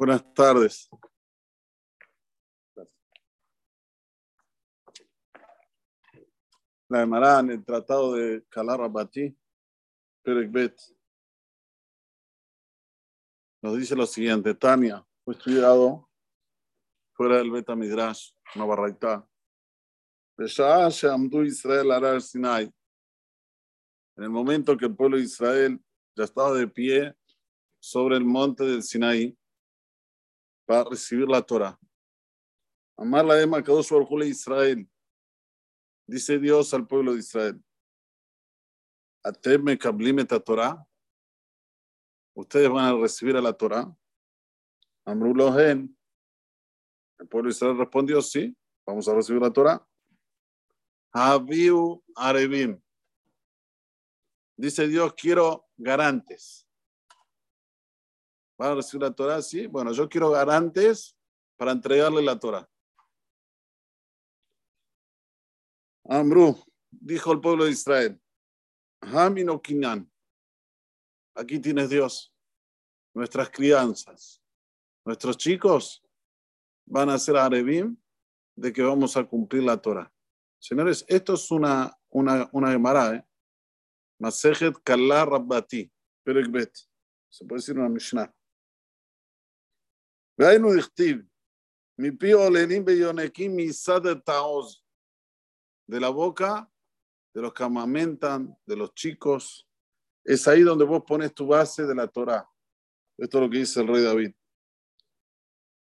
Buenas tardes. La Emara en el Tratado de Kalarabati, Perek Bet, nos dice lo siguiente: Tania fue estudiado fuera del Beta Midrash, una barraita. Israel Sinai. En el momento que el pueblo de Israel ya estaba de pie sobre el monte del Sinaí para recibir la Torah. Amar la Ema Kadosh Baruj Israel. Dice Dios al pueblo de Israel. Atem kablim Torah. Ustedes van a recibir a la Torah. Amrulohen. El pueblo de Israel respondió, sí, vamos a recibir la Torah. Habiu Arevim. Dice Dios, quiero garantes. ¿Van a recibir la Torah? Sí. Bueno, yo quiero garantes para entregarle la Torah. Amru, dijo el pueblo de Israel, Kinan, aquí tienes Dios, nuestras crianzas, nuestros chicos van a ser Arebim de que vamos a cumplir la Torah. Señores, esto es una, una, una Gemara, ¿eh? Masejet Kalla Rabbati, Perekbet. Se puede decir una Mishnah. והיינו הכתיב, מפי עוללים ביונקים מסד taoz de la boca de los que amamentan, de los chicos. Es ahí donde vos pones tu base de la Torah. Esto es lo que dice el rey David.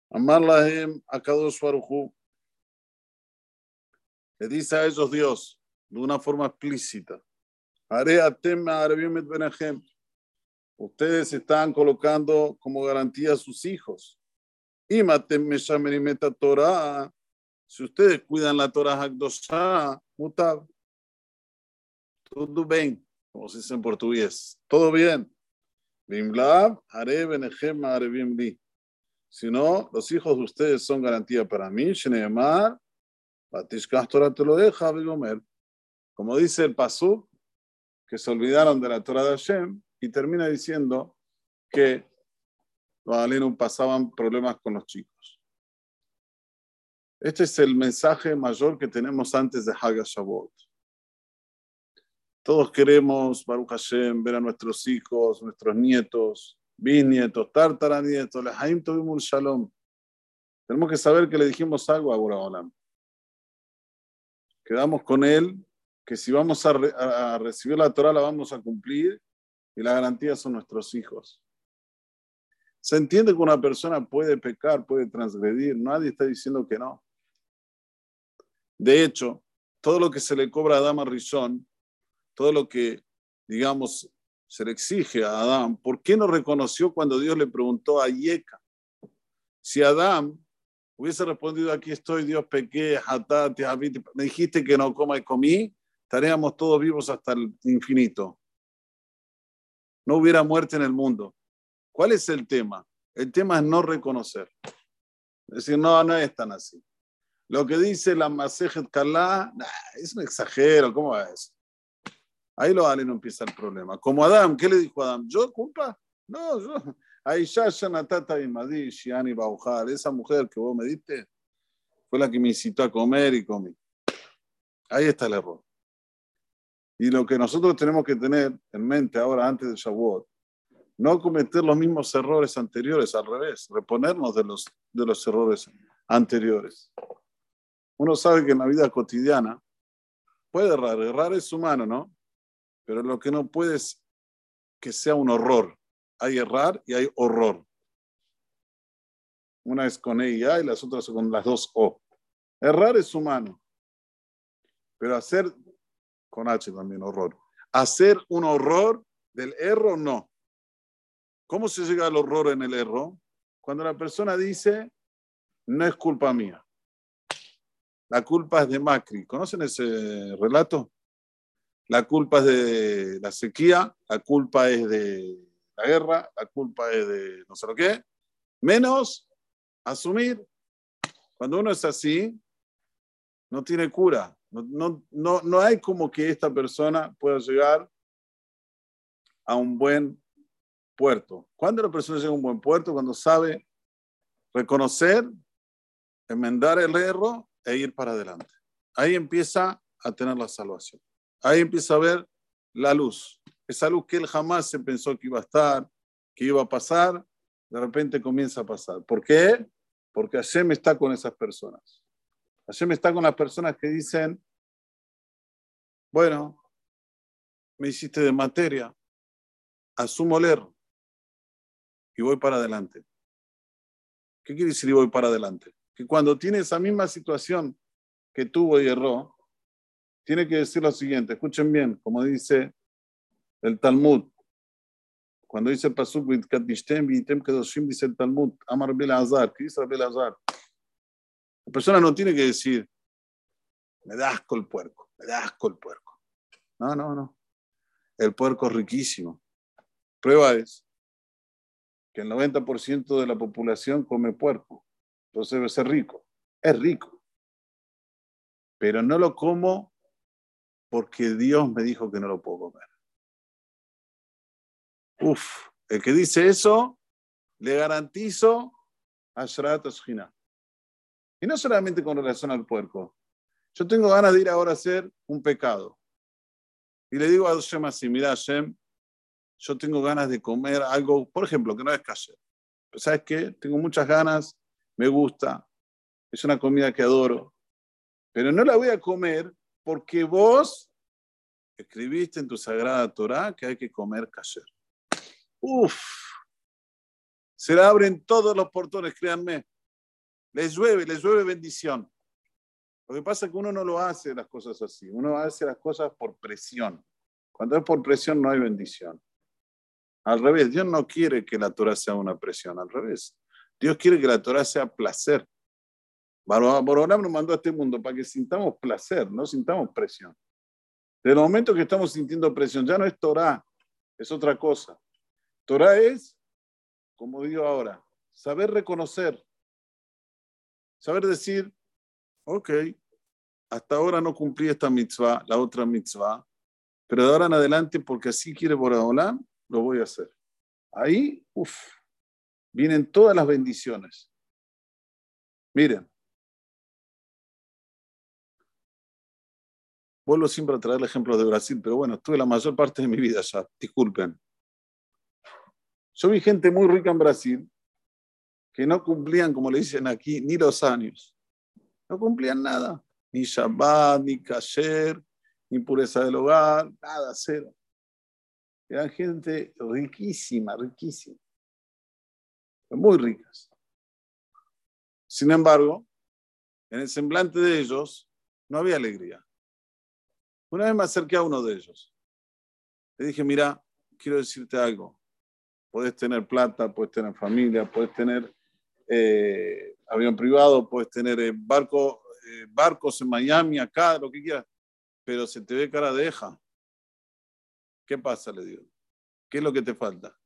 Amar lahem a Kadosh Baruchu. Le dice a ellos Dios de una forma explícita. Haré atem et benahem. Ustedes están colocando como garantía a sus hijos. Y meta Torah. Si ustedes cuidan la Torah Hakdosha, mutab. Todo bien, como se dice en portugués. Todo bien. Bimlab, haré benejem arebim li. Si no, los hijos de ustedes son garantía para mí. Sheneemar, batishkah Torah te lo deja, Bigomer. Como dice el Pasú, que se olvidaron de la Torah de Hashem, y termina diciendo que pasaban problemas con los chicos. Este es el mensaje mayor que tenemos antes de Haga Shavuot. Todos queremos, Baruch Hashem, ver a nuestros hijos, nuestros nietos, bisnietos, tartaranietos, lehaim tuvimos shalom. Tenemos que saber que le dijimos algo a Olam. Quedamos con él, que si vamos a, a recibir la Torah la vamos a cumplir y la garantía son nuestros hijos. Se entiende que una persona puede pecar, puede transgredir, nadie está diciendo que no. De hecho, todo lo que se le cobra a Adán Rishon, todo lo que, digamos, se le exige a Adán, ¿por qué no reconoció cuando Dios le preguntó a Yeka? Si Adán hubiese respondido, aquí estoy, Dios pequé, me dijiste que no coma y comí, estaríamos todos vivos hasta el infinito. No hubiera muerte en el mundo. ¿Cuál es el tema? El tema es no reconocer. Es decir, no, no es tan así. Lo que dice la Masejet Kalá, es un exagero, ¿cómo es? Ahí lo no empieza el problema. Como Adam, ¿qué le dijo Adam? ¿Yo culpa? No, yo. Aisha Shanatata Imadi, Shiani Baujar, esa mujer que vos me diste, fue la que me incitó a comer y comí. Ahí está el error. Y lo que nosotros tenemos que tener en mente ahora, antes de Shavuot, no cometer los mismos errores anteriores, al revés, reponernos de los, de los errores anteriores. Uno sabe que en la vida cotidiana puede errar, errar es humano, ¿no? Pero lo que no puede es que sea un horror. Hay errar y hay horror. Una es con E y A y las otras con las dos O. Errar es humano, pero hacer con H también horror. Hacer un horror del error no. ¿Cómo se llega al horror en el error? Cuando la persona dice, no es culpa mía. La culpa es de Macri. ¿Conocen ese relato? La culpa es de la sequía, la culpa es de la guerra, la culpa es de no sé lo qué. Menos asumir. Cuando uno es así, no tiene cura. No, no, no, no hay como que esta persona pueda llegar a un buen puerto. ¿Cuándo la persona llega a un buen puerto? Cuando sabe reconocer, enmendar el error e ir para adelante. Ahí empieza a tener la salvación. Ahí empieza a ver la luz. Esa luz que él jamás se pensó que iba a estar, que iba a pasar, de repente comienza a pasar. ¿Por qué? Porque Hashem está con esas personas. Hashem está con las personas que dicen, bueno, me hiciste de materia, asumo el error y voy para adelante. ¿Qué quiere decir y voy para adelante? Que cuando tiene esa misma situación que tuvo y erró, tiene que decir lo siguiente, escuchen bien, como dice el Talmud, cuando dice el Pasuk, dice el Talmud, Amar Azar, ¿qué dice Azar? La persona no tiene que decir, me da asco el puerco, me da asco el puerco. No, no, no. El puerco es riquísimo. Prueba es que el 90% de la población come puerco. Entonces debe ser rico. Es rico. Pero no lo como porque Dios me dijo que no lo puedo comer. Uf, el que dice eso, le garantizo a Shrat Y no solamente con relación al puerco. Yo tengo ganas de ir ahora a hacer un pecado. Y le digo a Hashem así, mira Hashem, yo tengo ganas de comer algo, por ejemplo, que no es casero. ¿Sabes qué? Tengo muchas ganas, me gusta, es una comida que adoro, pero no la voy a comer porque vos escribiste en tu sagrada Torah que hay que comer casero. Uf, se le abren todos los portones, créanme. Les llueve, les llueve bendición. Lo que pasa es que uno no lo hace las cosas así, uno hace las cosas por presión. Cuando es por presión no hay bendición. Al revés, Dios no quiere que la Torah sea una presión, al revés. Dios quiere que la Torah sea placer. Borolam nos mandó a este mundo para que sintamos placer, no sintamos presión. Desde el momento que estamos sintiendo presión, ya no es Torah, es otra cosa. Torah es, como digo ahora, saber reconocer, saber decir, ok, hasta ahora no cumplí esta mitzvah, la otra mitzvah, pero de ahora en adelante, porque así quiere Boraholam, lo voy a hacer. Ahí, uff, vienen todas las bendiciones. Miren, vuelvo siempre a traer ejemplos de Brasil, pero bueno, estuve la mayor parte de mi vida ya, disculpen. Yo vi gente muy rica en Brasil que no cumplían, como le dicen aquí, ni los años. No cumplían nada. Ni Shabbat, ni Kasher, ni pureza del hogar, nada, cero. Eran gente riquísima, riquísima. Muy ricas. Sin embargo, en el semblante de ellos no había alegría. Una vez me acerqué a uno de ellos. Le dije, mira, quiero decirte algo. Puedes tener plata, puedes tener familia, puedes tener eh, avión privado, puedes tener eh, barco, eh, barcos en Miami, acá, lo que quieras, pero se te ve cara de eja. ¿Qué pasa? Le digo. ¿Qué es lo que te falta?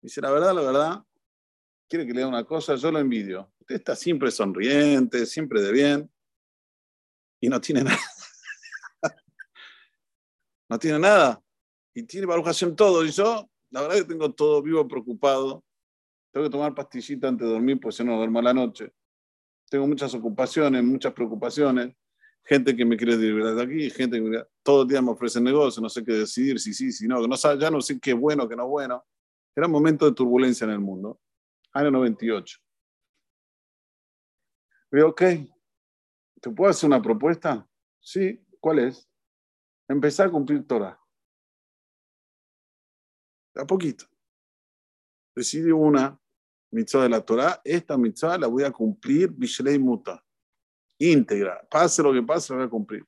Dice, la verdad, la verdad, quiere que le diga una cosa, yo lo envidio. Usted está siempre sonriente, siempre de bien, y no tiene nada. no tiene nada. Y tiene Baruch todo. Y yo, la verdad que tengo todo vivo preocupado. Tengo que tomar pastillita antes de dormir, porque si no, duermo la noche. Tengo muchas ocupaciones, muchas preocupaciones gente que me quiere liberar de aquí, gente que todo el día me ofrece negocio, no sé qué decidir, si sí, si no, no ya no sé qué bueno, qué no bueno. Era momento de turbulencia en el mundo. Año 98. Digo, ok, ¿te puedo hacer una propuesta? Sí, ¿cuál es? Empezar a cumplir Torah. A poquito. Decidí una mitzvah de la Torah, esta mitzvah la voy a cumplir, Bishlei Muta íntegra. Pase lo que pase, lo voy a cumplir.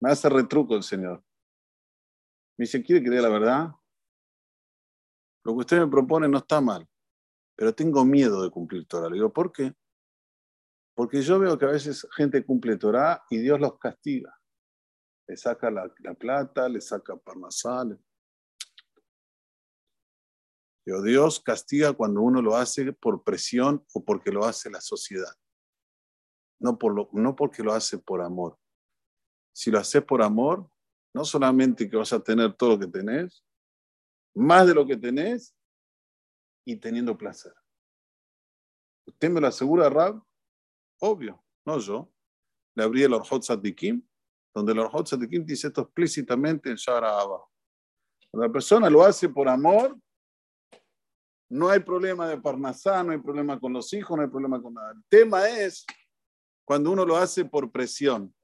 Me hace retruco el Señor. Me dice, ¿quiere que diga la verdad? Lo que usted me propone no está mal, pero tengo miedo de cumplir Torah. Le digo, ¿por qué? Porque yo veo que a veces gente cumple Torah y Dios los castiga. Le saca la, plata, le saca parnasal, Dios castiga cuando uno lo hace por presión o porque lo hace la sociedad. No, por lo, no porque lo hace por amor. Si lo haces por amor, no solamente que vas a tener todo lo que tenés, más de lo que tenés, y teniendo placer. ¿Usted me lo asegura, Rab? Obvio, no yo. Le abrí el Orhot Sadikim, donde el Orhot Sadikim dice esto explícitamente en Shara. Cuando la persona lo hace por amor, no hay problema de parnasá, no hay problema con los hijos, no hay problema con nada. El tema es cuando uno lo hace por presión.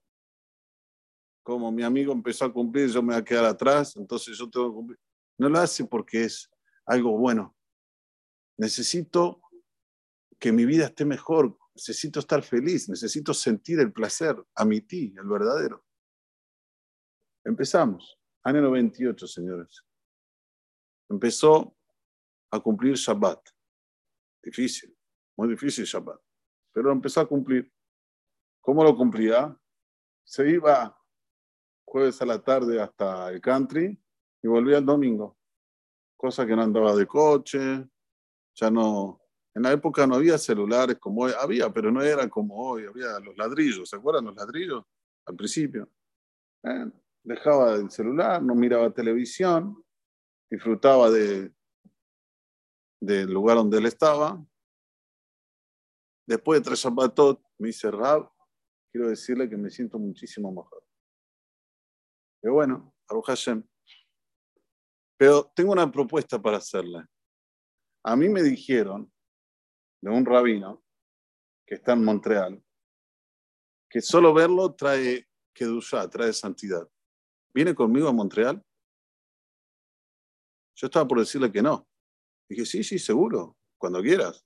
Como mi amigo empezó a cumplir, yo me voy a quedar atrás, entonces yo tengo que cumplir. No lo hace porque es algo bueno. Necesito que mi vida esté mejor, necesito estar feliz, necesito sentir el placer, a mi ti, el verdadero. Empezamos, año 98, señores. Empezó a cumplir Shabbat. Difícil, muy difícil Shabbat. Pero empezó a cumplir. ¿Cómo lo cumplía? Se iba jueves a la tarde hasta el country y volvía el domingo. Cosa que no andaba de coche, ya no. En la época no había celulares como hoy, había, pero no era como hoy, había los ladrillos, ¿se acuerdan los ladrillos? Al principio. Dejaba el celular, no miraba televisión, disfrutaba de, del lugar donde él estaba. Después de tres Shabbatot, me hice Rab, quiero decirle que me siento muchísimo mejor. Pero bueno, Aruch Hashem. Pero tengo una propuesta para hacerle. A mí me dijeron de un rabino que está en Montreal que solo verlo trae Kedushá, trae santidad. ¿Viene conmigo a Montreal? Yo estaba por decirle que no. Dije, sí, sí, seguro, cuando quieras.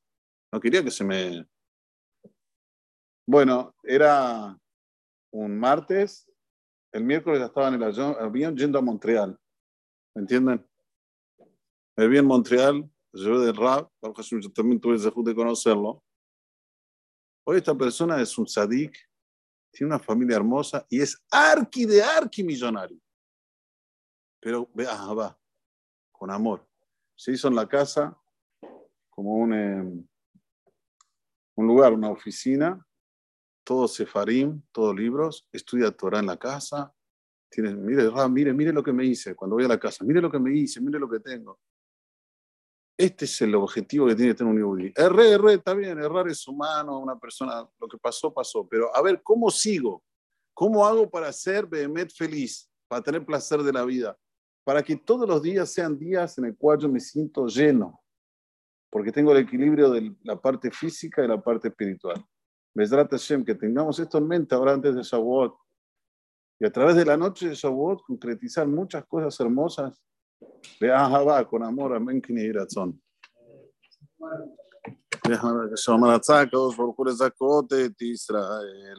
No quería que se me... Bueno, era un martes, el miércoles ya estaba en el avión yendo a Montreal. ¿Me entienden? Me vi en Montreal, yo de yo también tuve el de conocerlo. Hoy esta persona es un sadik, tiene una familia hermosa y es arqui de arqui millonario. Pero, vea, va, con amor se hizo en la casa como un, em, un lugar, una oficina, todo sefarim, todos libros, estudia Torah en la casa, tiene, mire, mire, mire lo que me hice cuando voy a la casa, mire lo que me hice, mire lo que tengo. Este es el objetivo que tiene que tener un yudí. Erré, erré, está bien, errar es humano, una persona, lo que pasó, pasó, pero a ver, ¿cómo sigo? ¿Cómo hago para ser Behemet feliz, para tener placer de la vida? Para que todos los días sean días en el cual yo me siento lleno, porque tengo el equilibrio de la parte física y la parte espiritual. Besrat Hashem, que tengamos esto en mente ahora antes de Shavuot, y a través de la noche de Shavuot concretizar muchas cosas hermosas de Ahava, con amor, amén, razón. Israel.